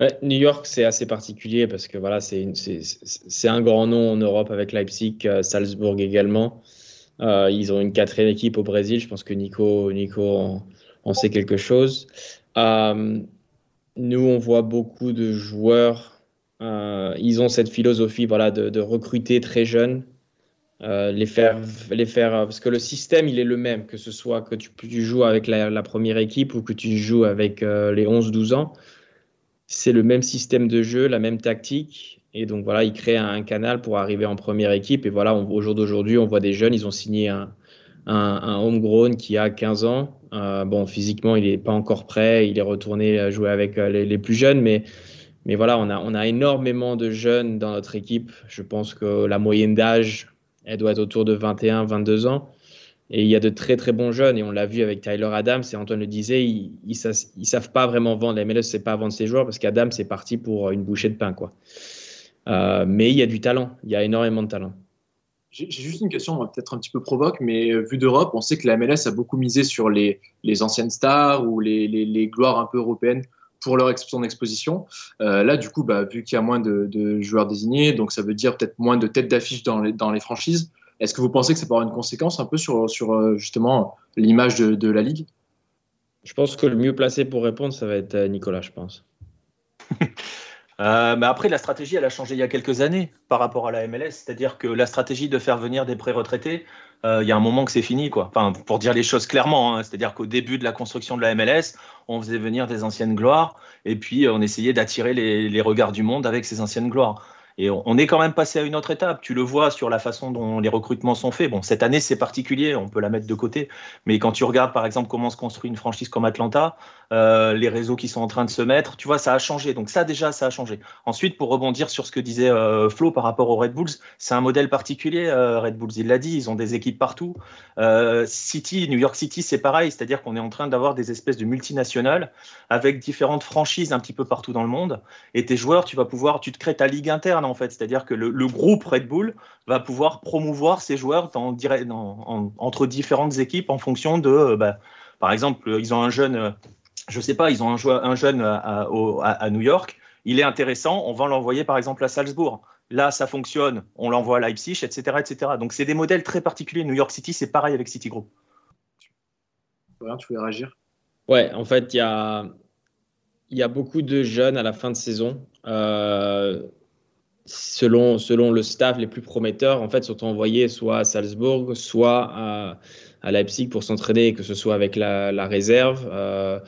ouais, New York, c'est assez particulier parce que voilà, c'est un grand nom en Europe avec Leipzig, euh, Salzbourg également. Euh, ils ont une quatrième équipe au Brésil. Je pense que Nico, Nico en, en sait quelque chose. Euh, nous, on voit beaucoup de joueurs euh, ils ont cette philosophie voilà, de, recruter très jeunes, euh, les, faire, les faire. Parce que le système, il est le même, que ce soit que tu, joues avec la, première équipe ou que tu joues avec les 11-12 ans. C'est le même système de jeu, la même tactique. Et donc voilà, ils créent un, canal pour arriver en première équipe. Et voilà, on, au jour d'aujourd'hui, on voit des jeunes, ils ont signé un homegrown qui a 15 ans. Euh, bon, physiquement, il n'est pas encore prêt. Il est retourné jouer avec les, les plus jeunes, mais mais voilà, on a, on a énormément de jeunes dans notre équipe. Je pense que la moyenne d'âge, elle doit être autour de 21, 22 ans. Et il y a de très très bons jeunes, et on l'a vu avec Tyler Adams, et Antoine le disait, ils ne savent pas vraiment vendre. La MLS ne sait pas vendre ses joueurs parce qu'Adams c'est parti pour une bouchée de pain. Quoi. Euh, mais il y a du talent, il y a énormément de talent. J'ai juste une question, peut-être un petit peu provoque, mais vu d'Europe, on sait que la MLS a beaucoup misé sur les, les anciennes stars ou les, les, les gloires un peu européennes pour leur son exposition. Euh, là, du coup, bah, vu qu'il y a moins de, de, joueurs désignés, donc ça veut dire peut-être moins de têtes d'affiche dans les, dans les franchises. Est-ce que vous pensez que ça peut avoir une conséquence un peu sur, sur euh, justement l'image de, de, la ligue? Je pense que le mieux placé pour répondre, ça va être euh, Nicolas, je pense. Euh, mais après, la stratégie, elle a changé il y a quelques années par rapport à la MLS. C'est-à-dire que la stratégie de faire venir des pré-retraités, euh, il y a un moment que c'est fini, quoi. Enfin, pour dire les choses clairement, hein. c'est-à-dire qu'au début de la construction de la MLS, on faisait venir des anciennes gloires et puis on essayait d'attirer les, regards du monde avec ces anciennes gloires. Et on est quand même passé à une autre étape. Tu le vois sur la façon dont les recrutements sont faits. Bon, cette année, c'est particulier, on peut la mettre de côté. Mais quand tu regardes, par exemple, comment se construit une franchise comme Atlanta, euh, les réseaux qui sont en train de se mettre, tu vois, ça a changé. Donc ça, déjà, ça a changé. Ensuite, pour rebondir sur ce que disait euh, Flo par rapport aux Red Bulls, c'est un modèle particulier. Euh, Red Bulls, il l'a dit, ils ont des équipes partout. City, New York City, c'est pareil. C'est-à-dire qu'on est en train d'avoir des espèces de multinationales avec différentes franchises un petit peu partout dans le monde. Et tes joueurs, tu vas pouvoir, tu te crées ta ligue interne, en fait. C'est-à-dire que le, le, groupe Red Bull va pouvoir promouvoir ses joueurs dans, dans, en, entre différentes équipes en fonction de, bah, par exemple, ils ont un jeune, je sais pas, ils ont un, joueur, un jeune à, à, à, New York, il est intéressant, on va l'envoyer par exemple à Salzbourg. Là, ça fonctionne, on l'envoie à Leipzig, etc., etc. Donc, c'est des modèles très particuliers. New York City, c'est pareil avec Citigroup. Voilà, tu voulais réagir? Ouais, en fait, il y a, y a beaucoup de jeunes à la fin de saison. Euh, selon, selon le staff, les plus prometteurs, en fait, sont envoyés soit à Salzbourg, soit à, à Leipzig pour s'entraîner, que ce soit avec la, la réserve, euh,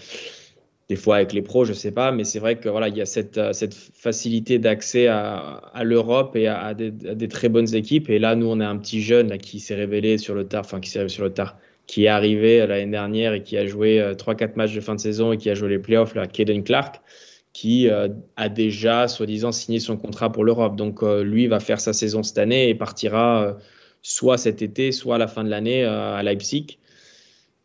des fois avec les pros, je sais pas, mais c'est vrai que voilà, il y a cette, cette facilité d'accès à, l'Europe et à, des, très bonnes équipes. Et là, nous, on a un petit jeune là, qui s'est révélé sur le tard, enfin qui s'est sur le tard, qui est arrivé l'année dernière et qui a joué 3-4 matchs de fin de saison et qui a joué les playoffs, là, Kaden Clark qui euh, a déjà, soi-disant, signé son contrat pour l'Europe. Donc, euh, lui va faire sa saison cette année et partira euh, soit cet été, soit à la fin de l'année à Leipzig.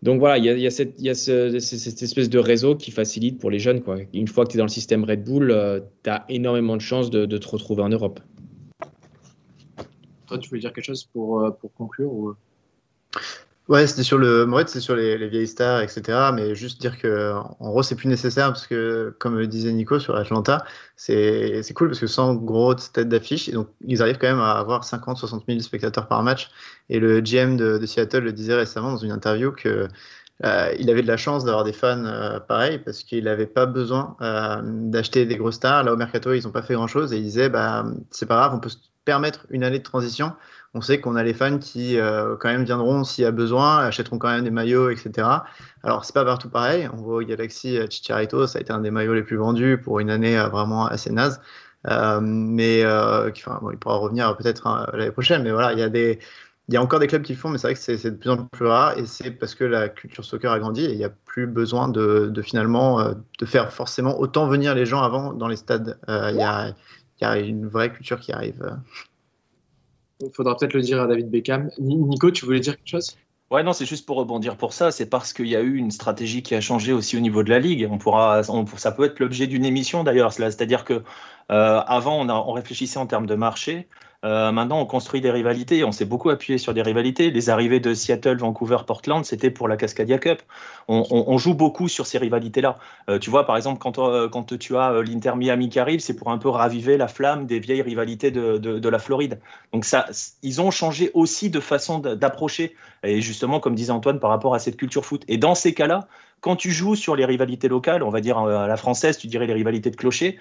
Donc voilà, il y a, cette, espèce de réseau qui facilite pour les jeunes. Quoi. Une fois que tu es dans le système Red Bull, tu as énormément de chances de, de, te retrouver en Europe. Toi, tu veux dire quelque chose pour, pour conclure ou... Ouais, c'était sur le Moritz, c'est sur les, les, vieilles stars, etc. Mais juste dire que en gros, c'est plus nécessaire parce que, comme le disait Nico sur Atlanta, c'est cool parce que sans grosse tête d'affiche, donc ils arrivent quand même à avoir 50-60 000 spectateurs par match. Et le GM de, Seattle le disait récemment dans une interview que euh, il avait de la chance d'avoir des fans euh, pareils parce qu'il n'avait pas besoin euh, d'acheter des grosses stars. Là au mercato, ils n'ont pas fait grand chose et il disait bah c'est pas grave, on peut se permettre une année de transition on sait qu'on a les fans qui euh, quand même viendront s'il y a besoin, achèteront quand même des maillots, etc. Alors c'est pas partout pareil. On voit au Galaxy euh, Chicharito, ça a été un des maillots les plus vendus pour une année euh, vraiment assez naze. Mais il pourra revenir peut-être hein, l'année prochaine. Mais voilà, il y a encore des clubs qui le font, mais c'est vrai que c'est de plus en plus rare, et c'est parce que la culture soccer a grandi, et il n'y a plus besoin de, finalement de faire forcément autant venir les gens avant dans les stades. Il y a une vraie culture qui arrive. Il faudra peut-être le dire à David Beckham. Ni- Nico, tu voulais dire quelque chose? Ouais, non, c'est juste pour rebondir pour ça. C'est parce qu'il y a eu une stratégie qui a changé aussi au niveau de la ligue. On pourra, ça peut être l'objet d'une émission d'ailleurs. C'est-à-dire que euh, on réfléchissait en termes de marché. Euh, maintenant, on construit des rivalités. On s'est beaucoup appuyé sur des rivalités. Les arrivées de Seattle, Vancouver, Portland, c'était pour la Cascadia Cup. On, joue beaucoup sur ces rivalités-là. Euh, tu vois, par exemple, quand, euh, tu as l'Inter Miami qui arrive, c'est pour un peu raviver la flamme des vieilles rivalités de, la Floride. Donc ça, ils ont changé aussi de façon d'approcher. Et justement, comme disait Antoine, par rapport à cette culture foot. Et dans ces cas-là, quand tu joues sur les rivalités locales, on va dire à la française, tu dirais les rivalités de clocher,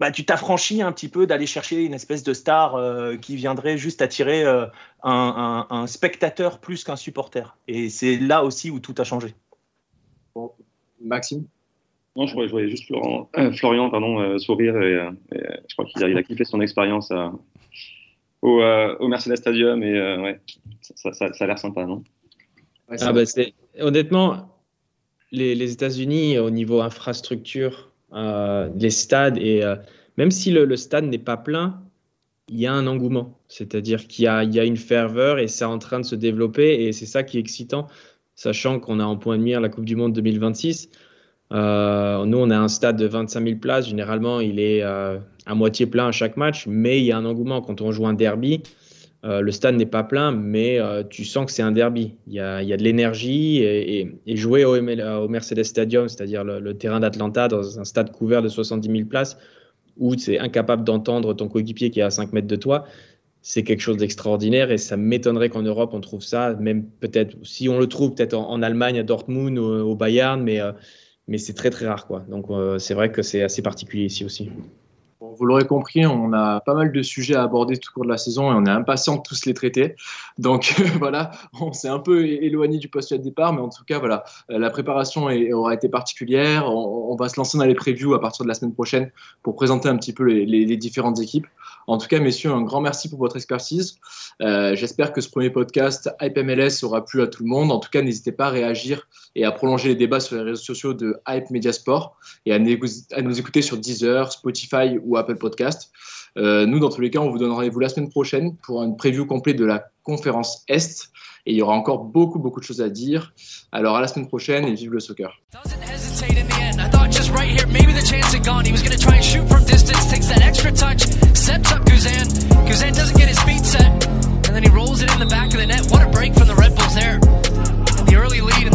bah, tu t'affranchis un petit peu d'aller chercher une espèce de star euh, qui viendrait juste attirer euh, un, un- un spectateur plus qu'un supporter. Et c'est là aussi où tout a changé. Maxime? Non, je voyais, je voyais juste Florent- euh, Florian pardon, euh, sourire et, et, je crois qu'il a, il a kiffé son expérience au, euh, au Mercedes Stadium et euh, ouais, ça, ça- ça a l'air sympa, non? Ah bah, honnêtement, les, les États-Unis, au niveau infrastructure, les stades, et euh, même si le, stade n'est pas plein, il y a un engouement. C'est-à-dire qu'il y y a une ferveur et c'est en train de se développer et c'est ça qui est excitant, sachant qu'on a en point de mire la Coupe du Monde 2026. Euh, nous, on a un stade de 25 000 places. Généralement, il est euh, à moitié plein à chaque match, mais il y a un engouement. Quand on joue un derby, euh, le stade n'est pas plein, mais euh, tu sens que c'est un derby. Il y a, de l'énergie et, jouer au, ML au Mercedes Stadium, c'est-à-dire le, terrain d'Atlanta, dans un stade couvert de 70 000 places, où tu es incapable d'entendre ton coéquipier qui est à 5 mètres de toi, c'est quelque chose d'extraordinaire et ça m'étonnerait qu'en Europe on trouve ça, même peut-être, si on le trouve peut-être en, Allemagne, à Dortmund, au, au Bayern, mais, euh, c'est très très rare. Donc euh, c'est vrai que c'est assez particulier ici aussi. Vous l'aurez compris, on a pas mal de sujets à aborder tout au cours de la saison et on est impatient de tous les traiter. Donc voilà, on s'est un peu éloigné du postulat de départ, mais en tout cas, voilà, euh, la préparation aura été particulière. On, va se lancer dans les previews à partir de la semaine prochaine pour présenter un petit peu les différentes équipes. En tout cas, messieurs, un grand merci pour votre expertise. Euh, J'espère que ce premier podcast Hype MLS aura plu à tout le monde. En tout cas, n'hésitez pas à réagir et à prolonger les débats sur les réseaux sociaux de Hype Media Sport et à, nous écouter sur Deezer, Spotify ou Apple Podcast. Euh, nous, dans tous les cas, on vous donne rendez-vous la semaine prochaine pour une preview complète de la conférence Est. Et il y aura encore beaucoup, beaucoup de choses à dire. Alors, à la semaine prochaine et vive le soccer. Right here, maybe the chance had gone. He was going to try and shoot from distance, takes that extra touch, sets up Guzan. Guzan doesn't get his feet set, and then he rolls it in the back of the net. What a break from the Red Bulls there. And the early lead in